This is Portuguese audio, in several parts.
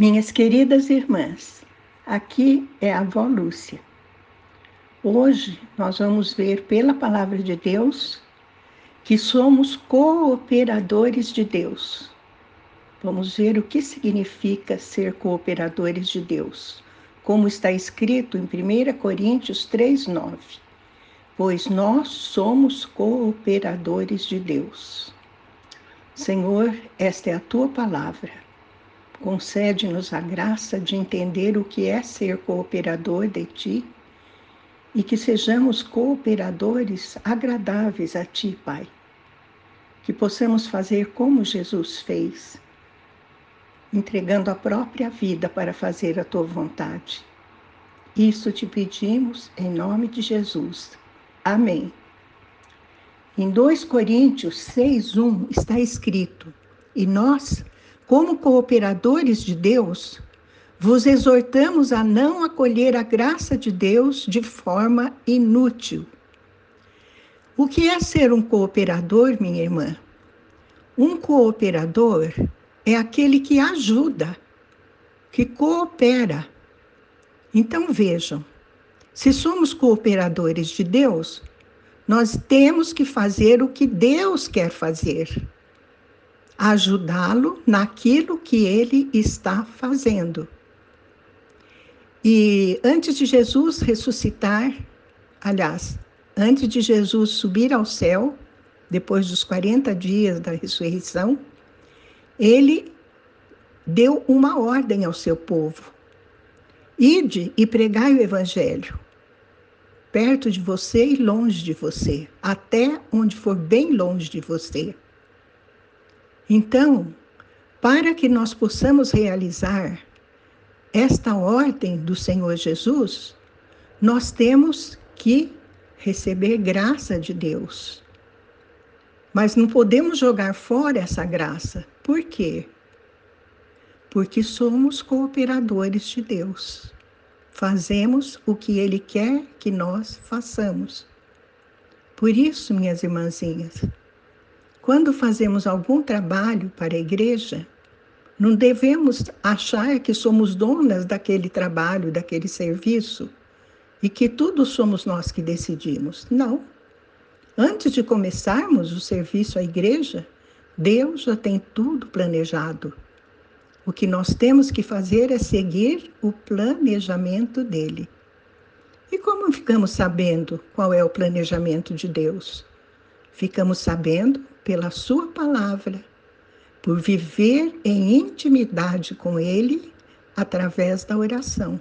Minhas queridas irmãs, aqui é a avó Lúcia. Hoje nós vamos ver pela palavra de Deus que somos cooperadores de Deus. Vamos ver o que significa ser cooperadores de Deus, como está escrito em 1 Coríntios 3:9. Pois nós somos cooperadores de Deus. Senhor, esta é a tua palavra Concede-nos a graça de entender o que é ser cooperador de Ti e que sejamos cooperadores agradáveis a Ti, Pai. Que possamos fazer como Jesus fez, entregando a própria vida para fazer a Tua vontade. Isso te pedimos em nome de Jesus. Amém. Em 2 Coríntios 6:1 está escrito: "E nós como cooperadores de Deus, vos exortamos a não acolher a graça de Deus de forma inútil. O que é ser um cooperador, minha irmã? Um cooperador é aquele que ajuda, que coopera. Então vejam, se somos cooperadores de Deus, nós temos que fazer o que Deus quer fazer ajudá-lo naquilo que ele está fazendo. E antes de Jesus ressuscitar, aliás, antes de Jesus subir ao céu, depois dos 40 dias da ressurreição, ele deu uma ordem ao seu povo: Ide e pregai o evangelho, perto de você e longe de você, até onde for bem longe de você. Então, para que nós possamos realizar esta ordem do Senhor Jesus, nós temos que receber graça de Deus. Mas não podemos jogar fora essa graça. Por quê? Porque somos cooperadores de Deus. Fazemos o que Ele quer que nós façamos. Por isso, minhas irmãzinhas, quando fazemos algum trabalho para a igreja, não devemos achar que somos donas daquele trabalho, daquele serviço e que tudo somos nós que decidimos. Não. Antes de começarmos o serviço à igreja, Deus já tem tudo planejado. O que nós temos que fazer é seguir o planejamento dele. E como ficamos sabendo qual é o planejamento de Deus? Ficamos sabendo pela Sua palavra, por viver em intimidade com Ele através da oração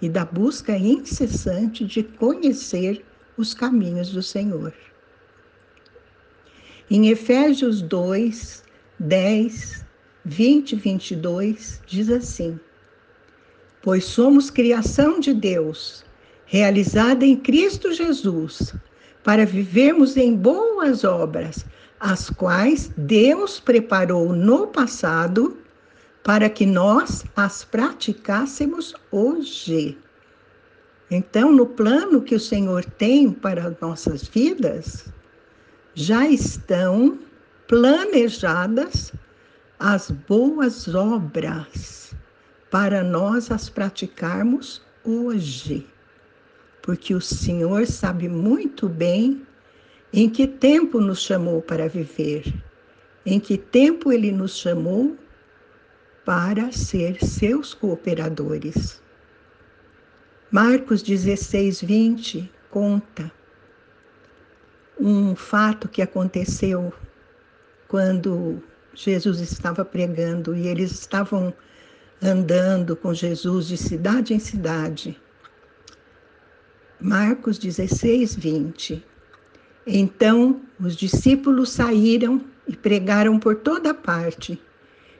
e da busca incessante de conhecer os caminhos do Senhor. Em Efésios 2, 10, 20 e 22, diz assim: Pois somos criação de Deus, realizada em Cristo Jesus, para vivermos em boas obras, as quais Deus preparou no passado para que nós as praticássemos hoje. Então, no plano que o Senhor tem para nossas vidas, já estão planejadas as boas obras para nós as praticarmos hoje. Porque o Senhor sabe muito bem em que tempo nos chamou para viver? Em que tempo ele nos chamou para ser seus cooperadores? Marcos 16, 20 conta um fato que aconteceu quando Jesus estava pregando e eles estavam andando com Jesus de cidade em cidade. Marcos 16, 20. Então os discípulos saíram e pregaram por toda parte,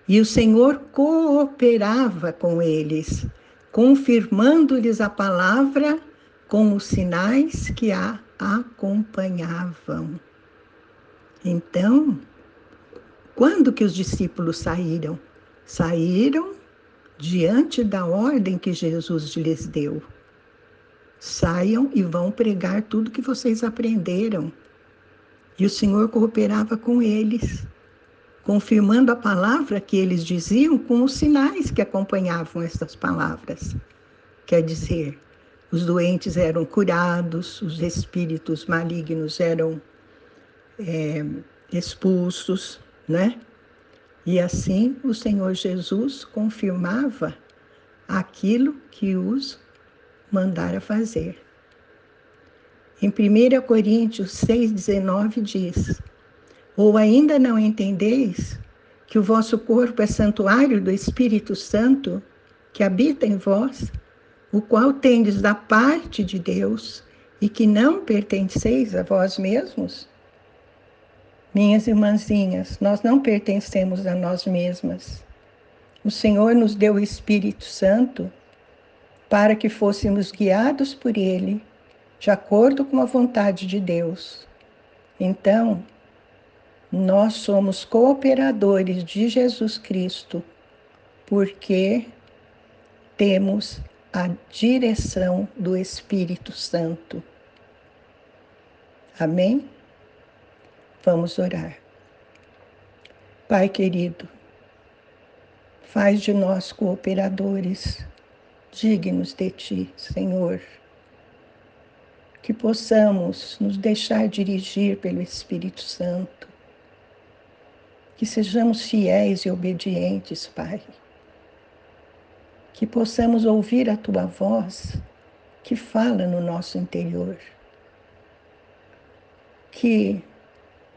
e o Senhor cooperava com eles, confirmando-lhes a palavra com os sinais que a acompanhavam. Então, quando que os discípulos saíram? Saíram diante da ordem que Jesus lhes deu. Saiam e vão pregar tudo que vocês aprenderam. E o Senhor cooperava com eles, confirmando a palavra que eles diziam com os sinais que acompanhavam essas palavras. Quer dizer, os doentes eram curados, os espíritos malignos eram é, expulsos, né? E assim o Senhor Jesus confirmava aquilo que os mandara fazer. Em 1 Coríntios 6,19 diz: Ou ainda não entendeis que o vosso corpo é santuário do Espírito Santo que habita em vós, o qual tendes da parte de Deus e que não pertenceis a vós mesmos? Minhas irmãzinhas, nós não pertencemos a nós mesmas. O Senhor nos deu o Espírito Santo para que fôssemos guiados por Ele de acordo com a vontade de Deus. Então, nós somos cooperadores de Jesus Cristo, porque temos a direção do Espírito Santo. Amém? Vamos orar. Pai querido, faz de nós cooperadores dignos de Ti, Senhor. Que possamos nos deixar dirigir pelo Espírito Santo, que sejamos fiéis e obedientes, Pai, que possamos ouvir a Tua voz que fala no nosso interior, que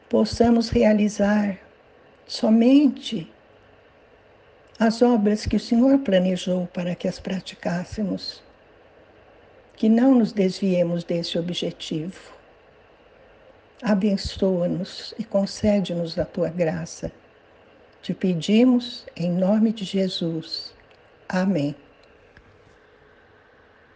possamos realizar somente as obras que o Senhor planejou para que as praticássemos que não nos desviemos desse objetivo. Abençoa-nos e concede-nos a tua graça. Te pedimos em nome de Jesus. Amém.